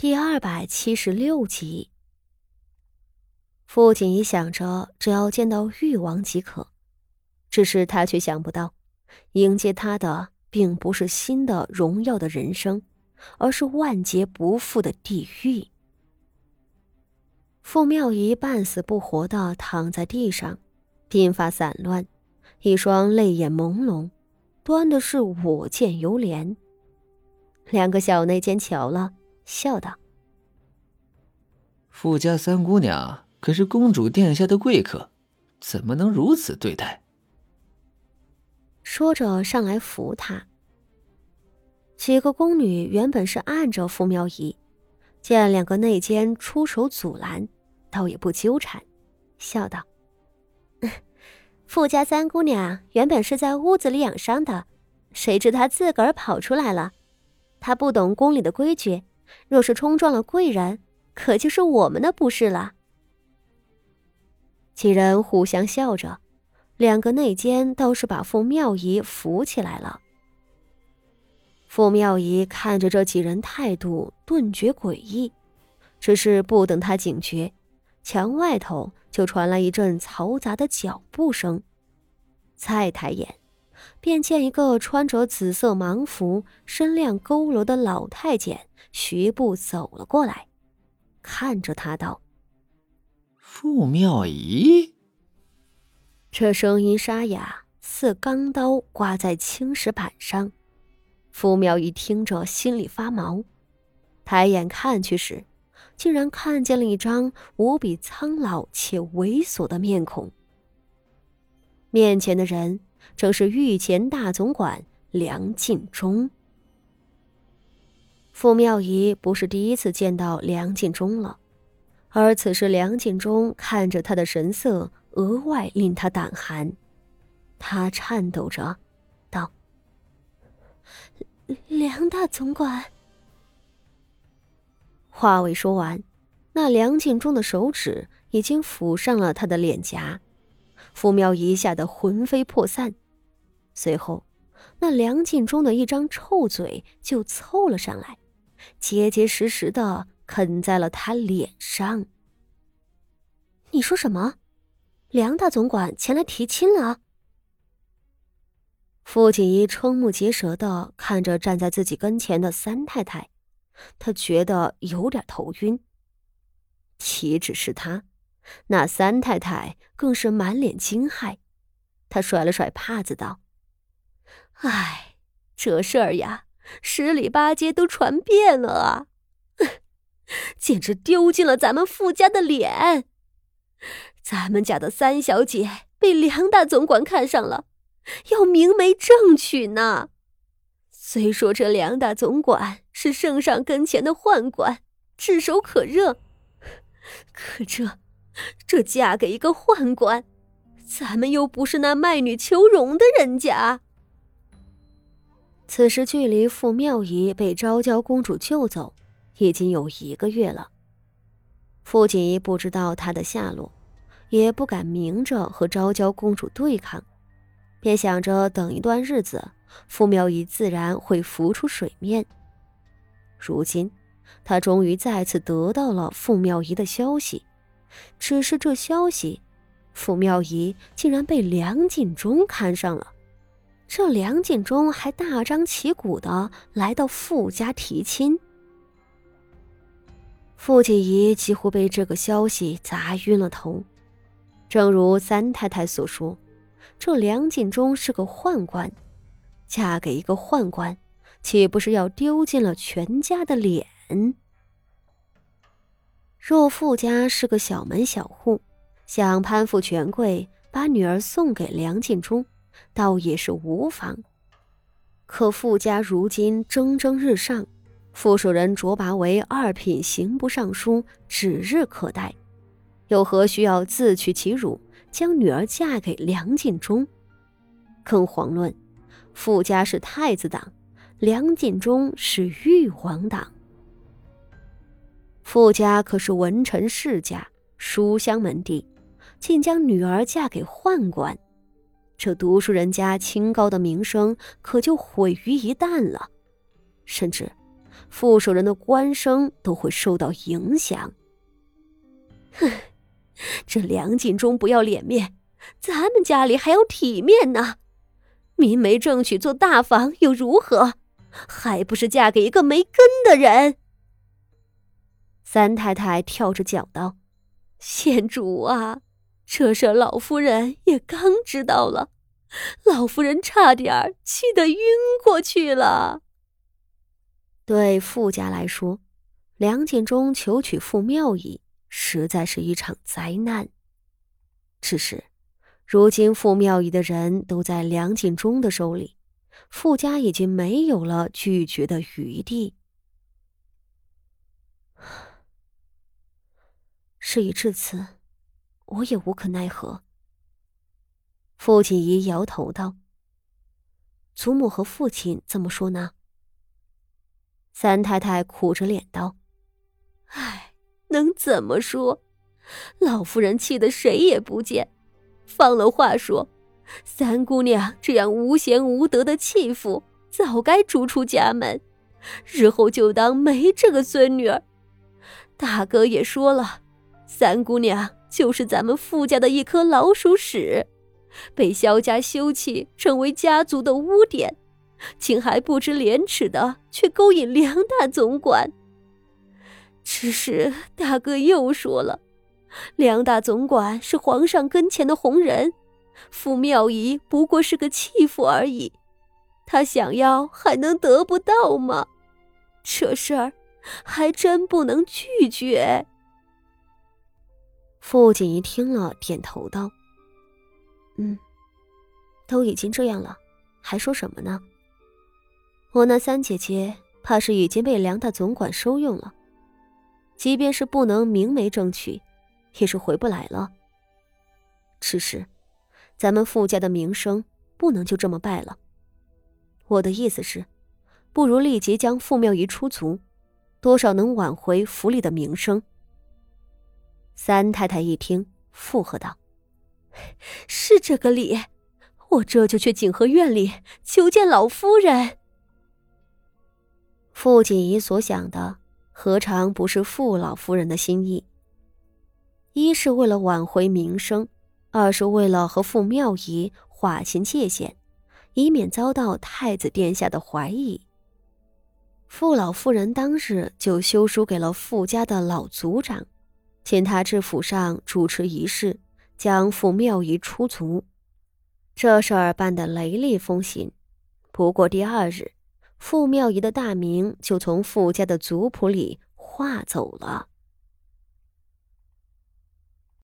第二百七十六集，傅锦仪想着只要见到誉王即可，只是他却想不到，迎接他的并不是新的荣耀的人生，而是万劫不复的地狱。傅妙仪半死不活的躺在地上，鬓发散乱，一双泪眼朦胧，端的是我见犹怜。两个小内奸瞧了。笑道：“富家三姑娘可是公主殿下的贵客，怎么能如此对待？”说着上来扶她。几个宫女原本是按着傅妙仪，见两个内监出手阻拦，倒也不纠缠，笑道：“富家三姑娘原本是在屋子里养伤的，谁知她自个儿跑出来了，她不懂宫里的规矩。”若是冲撞了贵人，可就是我们的不是了。几人互相笑着，两个内奸倒是把傅妙仪扶起来了。傅妙仪看着这几人态度，顿觉诡异，只是不等他警觉，墙外头就传来一阵嘈杂的脚步声，再抬眼。便见一个穿着紫色芒服、身量佝偻的老太监徐步走了过来，看着他道：“傅妙仪。”这声音沙哑，似钢刀刮在青石板上。傅妙仪听着心里发毛，抬眼看去时，竟然看见了一张无比苍老且猥琐的面孔。面前的人。正是御前大总管梁敬忠。傅妙仪不是第一次见到梁敬忠了，而此时梁敬忠看着他的神色，额外令他胆寒。他颤抖着道：“梁大总管。”话未说完，那梁敬忠的手指已经抚上了他的脸颊。傅妙仪吓得魂飞魄散。随后，那梁晋忠的一张臭嘴就凑了上来，结结实实的啃在了他脸上。你说什么？梁大总管前来提亲了？傅锦衣瞠目结舌的看着站在自己跟前的三太太，他觉得有点头晕。岂止是他，那三太太更是满脸惊骇。他甩了甩帕子道。哎，这事儿呀，十里八街都传遍了啊，简直丢尽了咱们傅家的脸。咱们家的三小姐被梁大总管看上了，要明媒正娶呢。虽说这梁大总管是圣上跟前的宦官，炙手可热，可这这嫁给一个宦官，咱们又不是那卖女求荣的人家。此时距离傅妙仪被昭娇公主救走，已经有一个月了。傅锦衣不知道她的下落，也不敢明着和昭娇公主对抗，便想着等一段日子，傅妙仪自然会浮出水面。如今，他终于再次得到了傅妙仪的消息，只是这消息，傅妙仪竟然被梁敬忠看上了。这梁敬忠还大张旗鼓的来到傅家提亲，傅锦仪几乎被这个消息砸晕了头。正如三太太所说，这梁敬忠是个宦官，嫁给一个宦官，岂不是要丢尽了全家的脸？若傅家是个小门小户，想攀附权贵，把女儿送给梁敬忠。倒也是无妨，可傅家如今蒸蒸日上，傅守仁卓拔为二品刑部尚书，指日可待，又何需要自取其辱，将女儿嫁给梁敬忠？更遑论，傅家是太子党，梁敬忠是玉皇党。傅家可是文臣世家，书香门第，竟将女儿嫁给宦官。这读书人家清高的名声可就毁于一旦了，甚至副手人的官声都会受到影响。哼，这梁锦忠不要脸面，咱们家里还要体面呢。明媒正娶做大房又如何？还不是嫁给一个没根的人？三太太跳着脚道：“ 县主啊，这事老夫人也刚知道了，老夫人差点气得晕过去了。”对傅家来说，梁建忠求娶傅妙仪，实在是一场灾难。只是，如今傅妙仪的人都在梁建忠的手里，傅家已经没有了拒绝的余地。事已至此，我也无可奈何。父亲仪摇头道：“祖母和父亲怎么说呢？”三太太苦着脸道：“唉，能怎么说？老夫人气得谁也不见。放了话说，三姑娘这样无贤无德的弃妇，早该逐出家门，日后就当没这个孙女儿。大哥也说了。”三姑娘就是咱们傅家的一颗老鼠屎，被萧家休弃，成为家族的污点，竟还不知廉耻的去勾引梁大总管。只是大哥又说了，梁大总管是皇上跟前的红人，傅妙仪不过是个弃妇而已，他想要还能得不到吗？这事儿还真不能拒绝。傅锦仪听了，点头道：“嗯，都已经这样了，还说什么呢？我那三姐姐怕是已经被梁大总管收用了，即便是不能明媒正娶，也是回不来了。只是，咱们傅家的名声不能就这么败了。我的意思是，不如立即将傅妙仪出族，多少能挽回府里的名声。”三太太一听，附和道：“是这个理，我这就去景和院里求见老夫人。”傅锦仪所想的，何尝不是傅老夫人的心意？一是为了挽回名声，二是为了和傅妙仪划清界限，以免遭到太子殿下的怀疑。傅老夫人当日就修书给了傅家的老族长。请他至府上主持仪式，将傅妙仪出族。这事儿办得雷厉风行。不过第二日，傅妙仪的大名就从傅家的族谱里划走了。